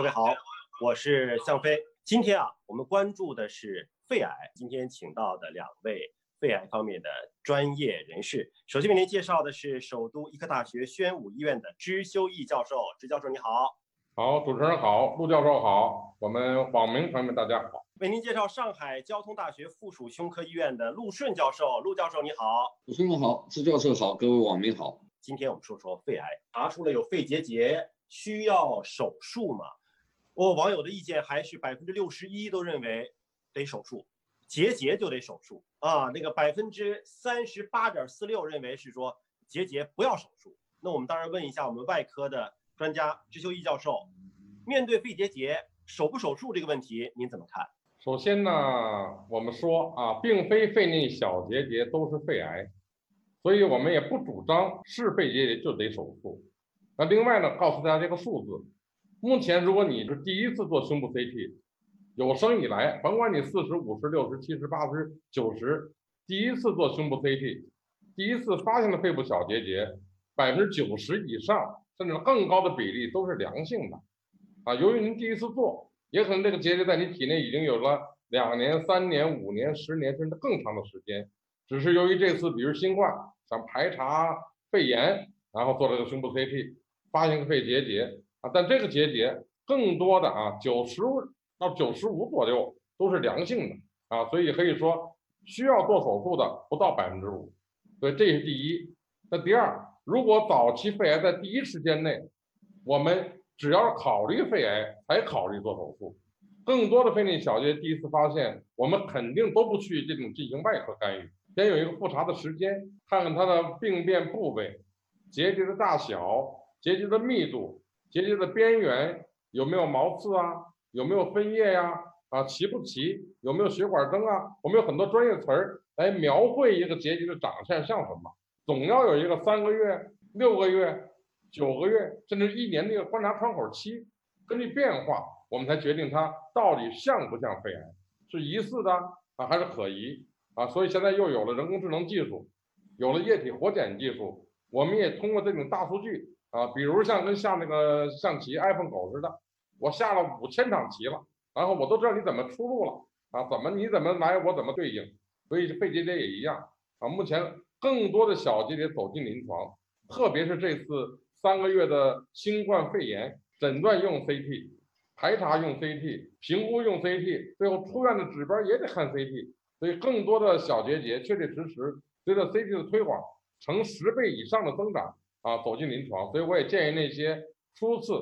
各位好，我是向飞。今天啊，我们关注的是肺癌。今天请到的两位肺癌方面的专业人士，首先为您介绍的是首都医科大学宣武医院的支修义教授。支教授你好。好，主持人好，陆教授好，我们网民朋友们大家好。为您介绍上海交通大学附属胸科医院的陆顺教授。陆教授你好。主持人好，支教授好，各位网民好。今天我们说说肺癌，查出了有肺结节，需要手术吗？我网友的意见还是百分之六十一都认为得手术，结节就得手术啊。那个百分之三十八点四六认为是说结节不要手术。那我们当然问一下我们外科的专家支修义教授，面对肺结节手不手术这个问题您怎么看？首先呢，我们说啊，并非肺内小结节都是肺癌，所以我们也不主张是肺结节就得手术。那另外呢，告诉大家这个数字。目前，如果你是第一次做胸部 CT，有生以来，甭管你四十五十、六十、七十、八十、九十，第一次做胸部 CT，第一次发现的肺部小结节，百分之九十以上甚至更高的比例都是良性的。啊，由于您第一次做，也可能这个结节在你体内已经有了两年、三年、五年、十年甚至更长的时间，只是由于这次比如新冠想排查肺炎，然后做了个胸部 CT，发现个肺结节。啊，但这个结节更多的啊，九十到九十五左右都是良性的啊，所以可以说需要做手术的不到百分之五，所以这是第一。那第二，如果早期肺癌在第一时间内，我们只要考虑肺癌才考虑做手术，更多的肺内小结第一次发现，我们肯定都不去这种进行外科干预，先有一个复查的时间，看看它的病变部位、结节的大小、结节的密度。结节的边缘有没有毛刺啊？有没有分叶呀？啊，齐不齐？有没有血管灯啊？我们有很多专业词儿来描绘一个结节的长相像什么？总要有一个三个月、六个月、九个月，甚至一年的一个观察窗口期，根据变化，我们才决定它到底像不像肺癌，是疑似的啊，还是可疑啊？所以现在又有了人工智能技术，有了液体活检技术，我们也通过这种大数据。啊，比如像跟下那个象棋 iPhone 狗似的，我下了五千场棋了，然后我都知道你怎么出路了啊，怎么你怎么来，我怎么对应，所以肺结节也一样啊。目前更多的小结节走进临床，特别是这次三个月的新冠肺炎，诊断用 CT，排查用 CT，评估用 CT，最后出院的指标也得看 CT，所以更多的小结节确确实实随着 CT 的推广，成十倍以上的增长。啊，走进临床，所以我也建议那些初次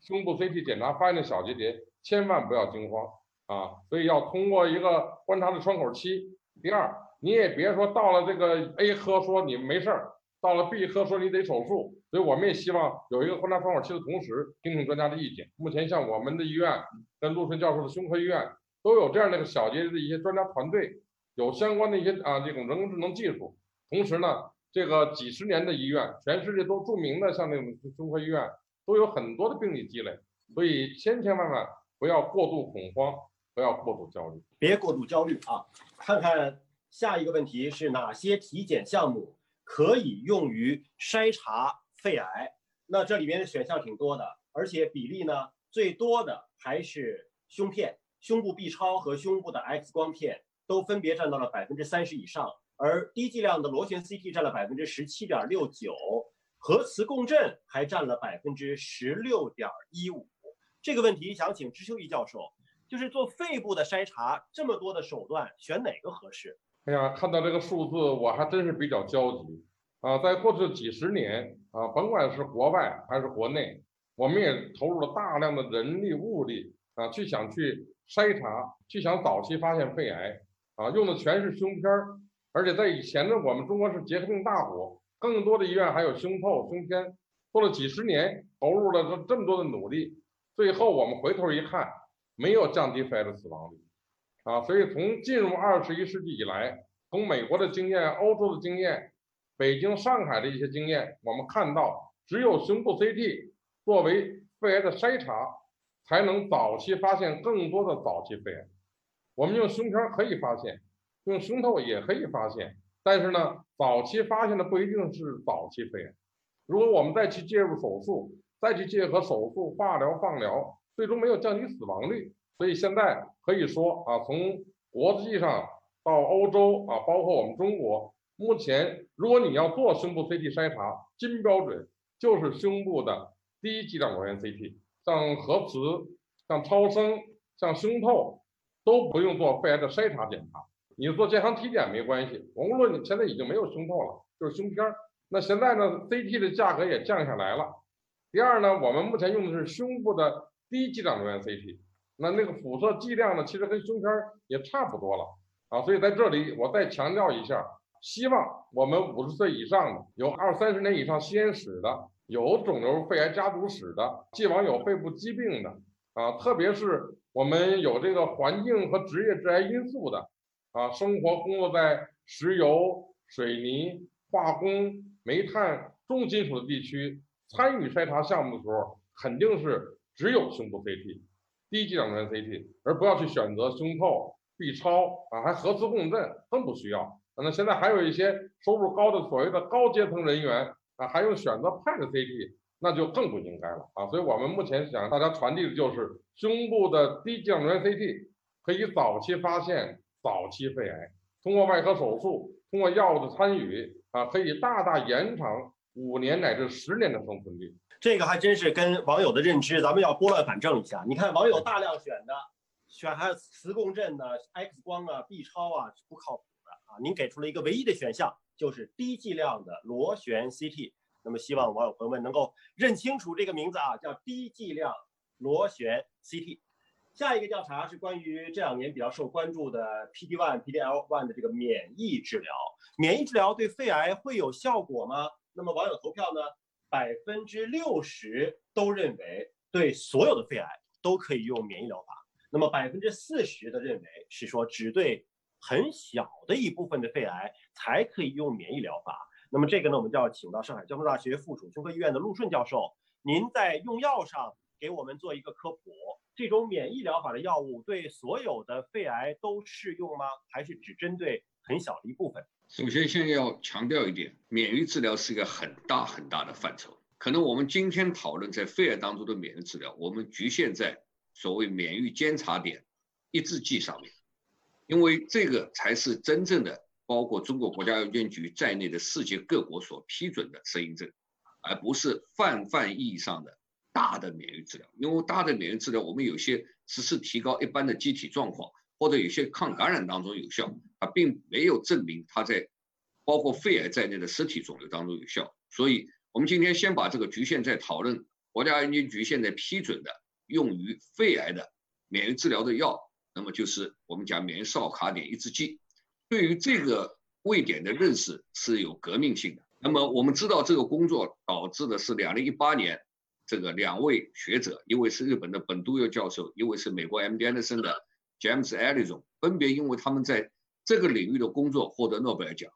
胸部 CT 检查发现的小结节，千万不要惊慌啊！所以要通过一个观察的窗口期。第二，你也别说到了这个 A 科说你没事儿，到了 B 科说你得手术。所以我们也希望有一个观察窗口期的同时，听听专家的意见。目前像我们的医院跟陆顺教授的胸科医院都有这样的一个小结节的一些专家团队，有相关的一些啊这种人工智能技术，同时呢。这个几十年的医院，全世界都著名的，像那种胸科医院，都有很多的病例积累，所以千千万万不要过度恐慌，不要过度焦虑，别过度焦虑啊！看看下一个问题是哪些体检项目可以用于筛查肺癌？那这里面的选项挺多的，而且比例呢最多的还是胸片、胸部 B 超和胸部的 X 光片，都分别占到了百分之三十以上。而低剂量的螺旋 CT 占了百分之十七点六九，核磁共振还占了百分之十六点一五。这个问题想请支修义教授，就是做肺部的筛查，这么多的手段，选哪个合适？哎呀，看到这个数字，我还真是比较焦急啊！在过去几十年啊，甭管是国外还是国内，我们也投入了大量的人力物力啊，去想去筛查，去想早期发现肺癌啊，用的全是胸片儿。而且在以前呢，我们中国是结核病大国，更多的医院还有胸透、胸片，做了几十年，投入了这这么多的努力，最后我们回头一看，没有降低肺癌的死亡率，啊，所以从进入二十一世纪以来，从美国的经验、欧洲的经验、北京、上海的一些经验，我们看到，只有胸部 CT 作为肺癌的筛查，才能早期发现更多的早期肺癌。我们用胸片可以发现。用胸透也可以发现，但是呢，早期发现的不一定是早期肺癌。如果我们再去介入手术，再去结合手术、化疗、放疗，最终没有降低死亡率。所以现在可以说啊，从国际上到欧洲啊，包括我们中国，目前如果你要做胸部 CT 筛查，金标准就是胸部的低剂量螺旋 CT，像核磁、像超声、像胸透都不用做肺癌的筛查检查，你做健康体检没关系。我无论你现在已经没有胸透了，就是胸片儿。那现在呢，CT 的价格也降下来了。第二呢，我们目前用的是胸部的低剂量螺旋 CT。那那个辐射剂量呢，其实跟胸片儿也差不多了啊，所以在这里我再强调一下，希望我们五十岁以上的，有二三十年以上吸烟史的，有肿瘤肺癌家族史的，既往有肺部疾病的啊，特别是我们有这个环境和职业致癌因素的啊，生活工作在石油、水泥、化工、煤炭、重金属的地区，参与筛查项目的时候，肯定是只有胸部 CT。低剂量的 CT，而不要去选择胸透、B 超啊，还核磁共振更不需要。那现在还有一些收入高的所谓的高阶层人员啊，还用选择 PET CT，那就更不应该了啊。所以我们目前想大家传递的就是胸部的低剂量螺旋 CT 可以早期发现早期肺癌，通过外科手术，通过药物的参与啊，可以大大延长五年乃至十年的生存率。这个还真是跟网友的认知，咱们要拨乱反正一下。你看网友大量选的，选还有磁共振呢、X 光啊、B 超啊，是不靠谱的啊。您给出了一个唯一的选项，就是低剂量的螺旋 CT。那么希望网友朋友们能够认清楚这个名字啊，叫低剂量螺旋 CT。下一个调查是关于这两年比较受关注的 PD-1、PD-L1 的这个免疫治疗。免疫治疗对肺癌会有效果吗？那么网友投票呢？百分之六十都认为对所有的肺癌都可以用免疫疗法，那么百分之四十的认为是说只对很小的一部分的肺癌才可以用免疫疗法。那么这个呢，我们就要请到上海交通大学附属胸科医院的陆顺教授，您在用药上给我们做一个科普。这种免疫疗法的药物对所有的肺癌都适用吗？还是只针对很小的一部分？首先，先要强调一点，免疫治疗是一个很大很大的范畴。可能我们今天讨论在肺癌当中的免疫治疗，我们局限在所谓免疫监察点抑制剂上面，因为这个才是真正的包括中国国家药监局在内的世界各国所批准的适应症，而不是泛泛意义上的大的免疫治疗。因为大的免疫治疗，我们有些只是提高一般的机体状况。或者有些抗感染当中有效，它并没有证明它在包括肺癌在内的实体肿瘤当中有效。所以，我们今天先把这个局限在讨论国家药监局现在批准的用于肺癌的免疫治疗的药，那么就是我们讲免疫哨卡点抑制剂。对于这个位点的认识是有革命性的。那么我们知道这个工作导致的是两零一八年这个两位学者，一位是日本的本都佑教授，一位是美国 MD Anderson 的。James Allison 分别因为他们在这个领域的工作获得诺贝尔奖，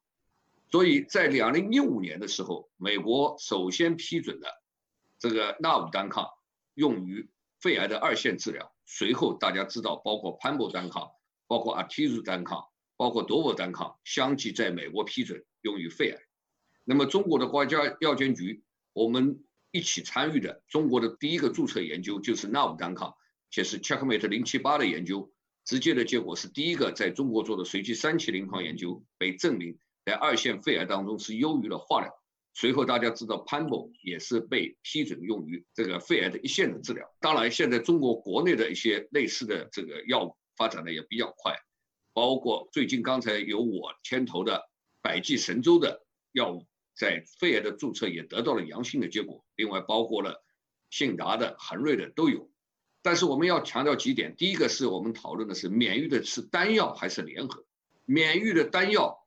所以在两零一五年的时候，美国首先批准的这个纳武单抗用于肺癌的二线治疗。随后大家知道，包括潘博单抗、包括阿替鲁单抗、包括多沃单抗相继在美国批准用于肺癌。那么中国的国家药监局，我们一起参与的中国的第一个注册研究就是纳武单抗，且是 Checkmate 零七八的研究。直接的结果是，第一个在中国做的随机三期临床研究被证明在二线肺癌当中是优于了化疗。随后大家知道潘博也是被批准用于这个肺癌的一线的治疗。当然，现在中国国内的一些类似的这个药物发展的也比较快，包括最近刚才由我牵头的百济神州的药物在肺癌的注册也得到了阳性的结果。另外，包括了信达的、恒瑞的都有。但是我们要强调几点，第一个是我们讨论的是免疫的是单药还是联合？免疫的单药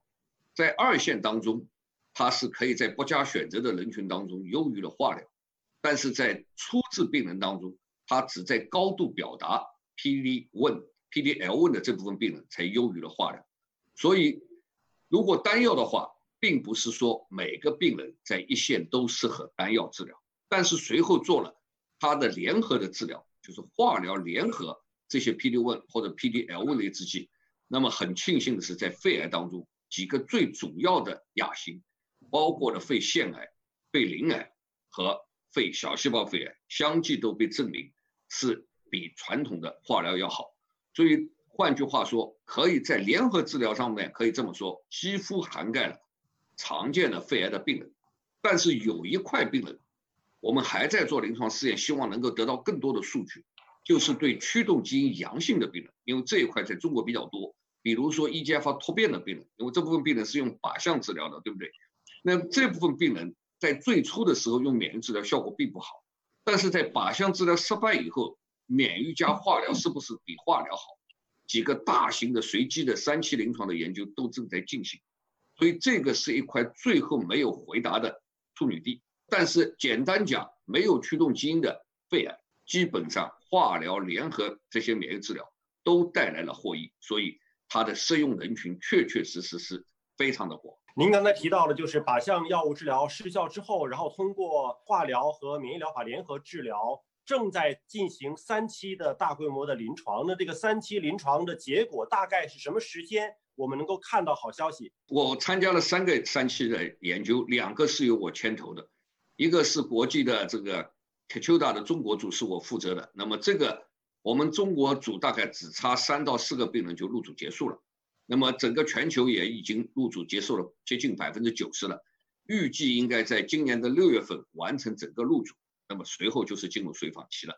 在二线当中，它是可以在不加选择的人群当中优于了化疗，但是在初治病人当中，它只在高度表达 PD-1、PD-L1 的这部分病人才优于了化疗。所以，如果单药的话，并不是说每个病人在一线都适合单药治疗，但是随后做了他的联合的治疗。就是化疗联合这些 PD-1 或者 PD-L1 的制剂，那么很庆幸的是，在肺癌当中几个最主要的亚型，包括了肺腺癌、肺鳞癌和肺小细胞肺癌，相继都被证明是比传统的化疗要好。所以换句话说，可以在联合治疗上面可以这么说，几乎涵盖了常见的肺癌的病人。但是有一块病人，我们还在做临床试验，希望能够得到更多的数据，就是对驱动基因阳性的病人，因为这一块在中国比较多。比如说 EGFR 突变的病人，因为这部分病人是用靶向治疗的，对不对？那这部分病人在最初的时候用免疫治疗效果并不好，但是在靶向治疗失败以后，免疫加化疗是不是比化疗好？几个大型的随机的三期临床的研究都正在进行，所以这个是一块最后没有回答的处女地。但是简单讲，没有驱动基因的肺癌，基本上化疗联合这些免疫治疗都带来了获益，所以。它的适用人群确确实实是非常的广。您刚才提到了，就是靶向药物治疗失效之后，然后通过化疗和免疫疗法联合治疗，正在进行三期的大规模的临床。那这个三期临床的结果大概是什么时间？我们能够看到好消息？我参加了三个三期的研究，两个是由我牵头的，一个是国际的这个 Keytruda 的中国组是我负责的。那么这个。我们中国组大概只差三到四个病人就入组结束了，那么整个全球也已经入组结束了，接近百分之九十了，预计应该在今年的六月份完成整个入组，那么随后就是进入随访期了。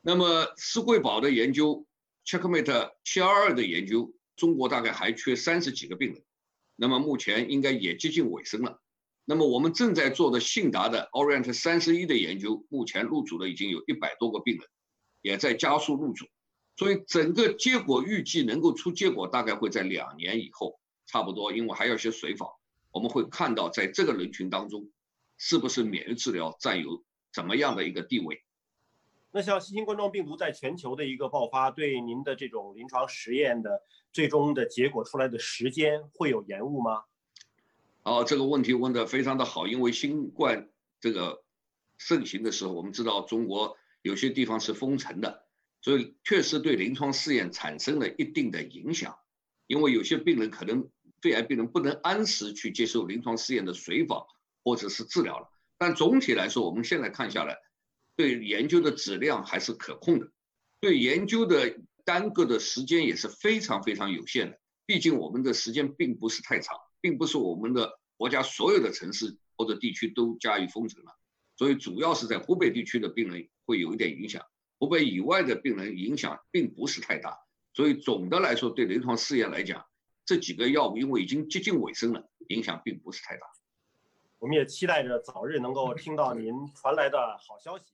那么施贵宝的研究，Checkmate 七二二的研究，中国大概还缺三十几个病人，那么目前应该也接近尾声了。那么我们正在做的信达的 Orient 三十一的研究，目前入组的已经有一百多个病人。也在加速入组，所以整个结果预计能够出结果，大概会在两年以后，差不多，因为还要些随访，我们会看到在这个人群当中，是不是免疫治疗占有怎么样的一个地位。那像新型冠状病毒在全球的一个爆发，对您的这种临床实验的最终的结果出来的时间会有延误吗？哦，这个问题问的非常的好，因为新冠这个盛行的时候，我们知道中国。有些地方是封城的，所以确实对临床试验产生了一定的影响。因为有些病人可能肺癌病人不能按时去接受临床试验的随访或者是治疗了。但总体来说，我们现在看下来，对研究的质量还是可控的，对研究的耽搁的时间也是非常非常有限的。毕竟我们的时间并不是太长，并不是我们的国家所有的城市或者地区都加以封城了。所以主要是在湖北地区的病人会有一点影响，湖北以外的病人影响并不是太大。所以总的来说，对临床试验来讲，这几个药物因为已经接近尾声了，影响并不是太大。我们也期待着早日能够听到您传来的好消息。